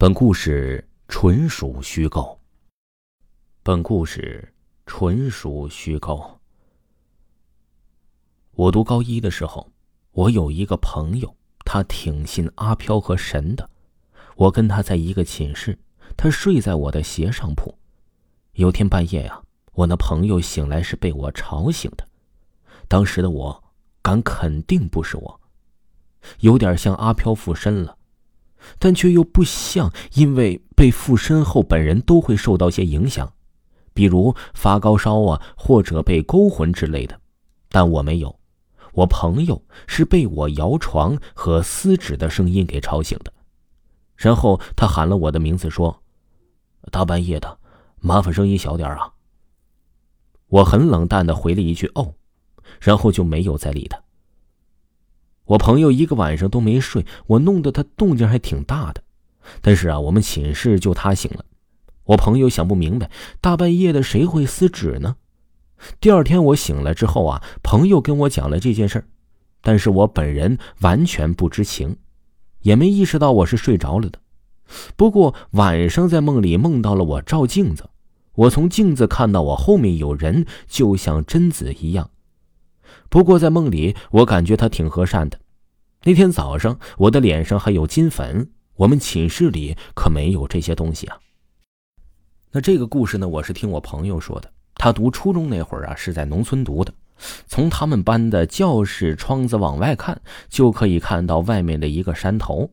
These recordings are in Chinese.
本故事纯属虚构。本故事纯属虚构。我读高一的时候，我有一个朋友，他挺信阿飘和神的。我跟他在一个寝室，他睡在我的斜上铺。有天半夜呀，我那朋友醒来是被我吵醒的。当时的我敢肯定不是我，有点像阿飘附身了。但却又不像，因为被附身后本人都会受到些影响，比如发高烧啊，或者被勾魂之类的。但我没有，我朋友是被我摇床和撕纸的声音给吵醒的。然后他喊了我的名字，说：“大半夜的，麻烦声音小点啊。”我很冷淡的回了一句“哦”，然后就没有再理他。我朋友一个晚上都没睡，我弄得他动静还挺大的。但是啊，我们寝室就他醒了。我朋友想不明白，大半夜的谁会撕纸呢？第二天我醒了之后啊，朋友跟我讲了这件事但是我本人完全不知情，也没意识到我是睡着了的。不过晚上在梦里梦到了我照镜子，我从镜子看到我后面有人，就像贞子一样。不过在梦里，我感觉他挺和善的。那天早上，我的脸上还有金粉。我们寝室里可没有这些东西啊。那这个故事呢，我是听我朋友说的。他读初中那会儿啊，是在农村读的。从他们班的教室窗子往外看，就可以看到外面的一个山头。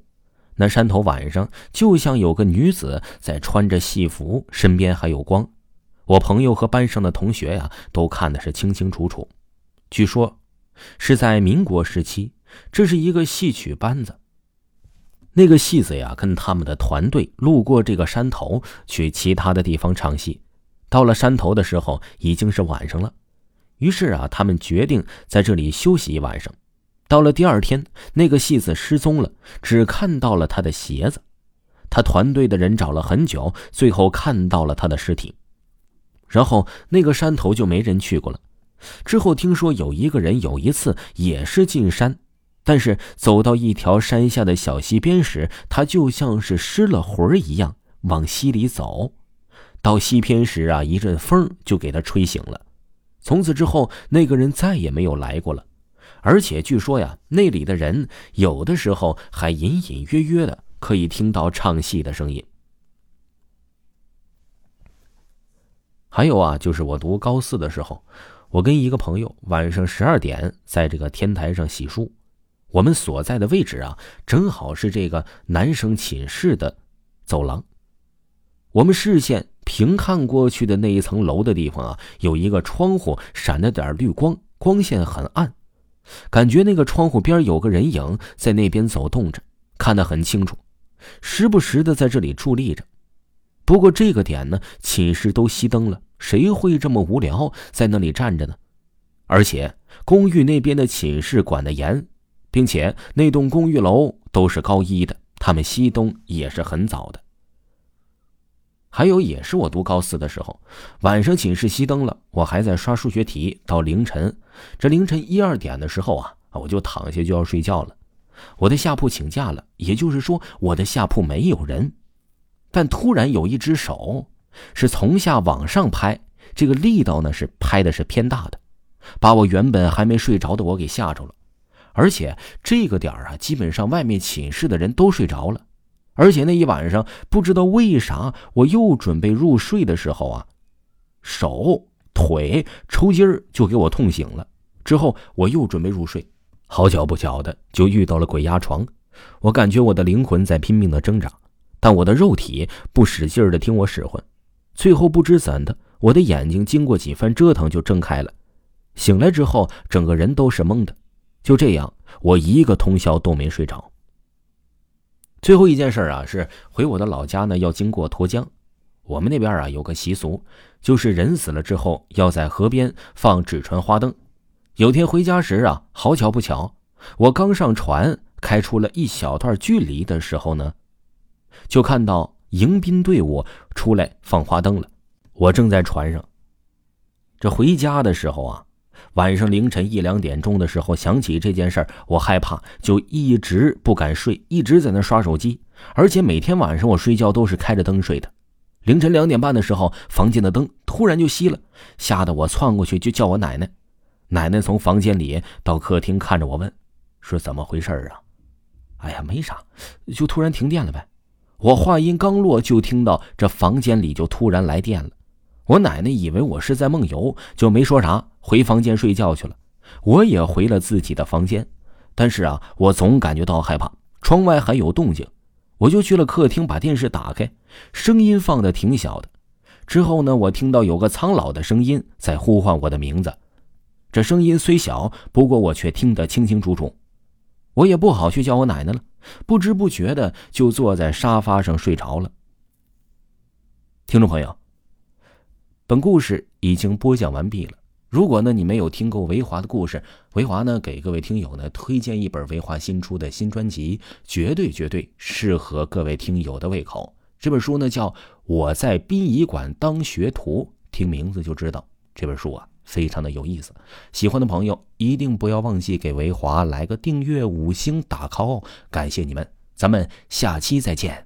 那山头晚上就像有个女子在穿着戏服，身边还有光。我朋友和班上的同学呀，都看的是清清楚楚。据说，是在民国时期，这是一个戏曲班子。那个戏子呀，跟他们的团队路过这个山头，去其他的地方唱戏。到了山头的时候，已经是晚上了。于是啊，他们决定在这里休息一晚上。到了第二天，那个戏子失踪了，只看到了他的鞋子。他团队的人找了很久，最后看到了他的尸体。然后那个山头就没人去过了。之后听说有一个人有一次也是进山，但是走到一条山下的小溪边时，他就像是失了魂一样往溪里走。到溪边时啊，一阵风就给他吹醒了。从此之后，那个人再也没有来过了。而且据说呀，那里的人有的时候还隐隐约约的可以听到唱戏的声音。还有啊，就是我读高四的时候。我跟一个朋友晚上十二点在这个天台上洗漱，我们所在的位置啊，正好是这个男生寝室的走廊。我们视线平看过去的那一层楼的地方啊，有一个窗户闪着点绿光，光线很暗，感觉那个窗户边有个人影在那边走动着，看得很清楚，时不时的在这里伫立着。不过这个点呢，寝室都熄灯了。谁会这么无聊在那里站着呢？而且公寓那边的寝室管得严，并且那栋公寓楼都是高一的，他们熄灯也是很早的。还有，也是我读高四的时候，晚上寝室熄灯了，我还在刷数学题到凌晨。这凌晨一二点的时候啊，我就躺下就要睡觉了。我的下铺请假了，也就是说我的下铺没有人。但突然有一只手。是从下往上拍，这个力道呢是拍的是偏大的，把我原本还没睡着的我给吓着了。而且这个点儿啊，基本上外面寝室的人都睡着了。而且那一晚上不知道为啥，我又准备入睡的时候啊，手腿抽筋儿就给我痛醒了。之后我又准备入睡，好巧不巧的就遇到了鬼压床。我感觉我的灵魂在拼命的挣扎，但我的肉体不使劲儿的听我使唤。最后不知怎的，我的眼睛经过几番折腾就睁开了。醒来之后，整个人都是懵的。就这样，我一个通宵都没睡着。最后一件事啊，是回我的老家呢，要经过沱江。我们那边啊有个习俗，就是人死了之后要在河边放纸船花灯。有天回家时啊，好巧不巧，我刚上船开出了一小段距离的时候呢，就看到迎宾队伍出来放花灯了。我正在船上，这回家的时候啊，晚上凌晨一两点钟的时候想起这件事我害怕，就一直不敢睡，一直在那刷手机，而且每天晚上我睡觉都是开着灯睡的。凌晨两点半的时候，房间的灯突然就熄了，吓得我窜过去就叫我奶奶。奶奶从房间里到客厅看着我问：“说怎么回事啊？”“哎呀，没啥，就突然停电了呗。”我话音刚落，就听到这房间里就突然来电了。我奶奶以为我是在梦游，就没说啥，回房间睡觉去了。我也回了自己的房间，但是啊，我总感觉到害怕，窗外还有动静。我就去了客厅，把电视打开，声音放的挺小的。之后呢，我听到有个苍老的声音在呼唤我的名字。这声音虽小，不过我却听得清清楚楚。我也不好去叫我奶奶了，不知不觉的就坐在沙发上睡着了。听众朋友，本故事已经播讲完毕了。如果呢你没有听够维华的故事，维华呢给各位听友呢推荐一本维华新出的新专辑，绝对绝对适合各位听友的胃口。这本书呢叫《我在殡仪馆当学徒》，听名字就知道这本书啊非常的有意思。喜欢的朋友一定不要忘记给维华来个订阅、五星打 call，感谢你们，咱们下期再见。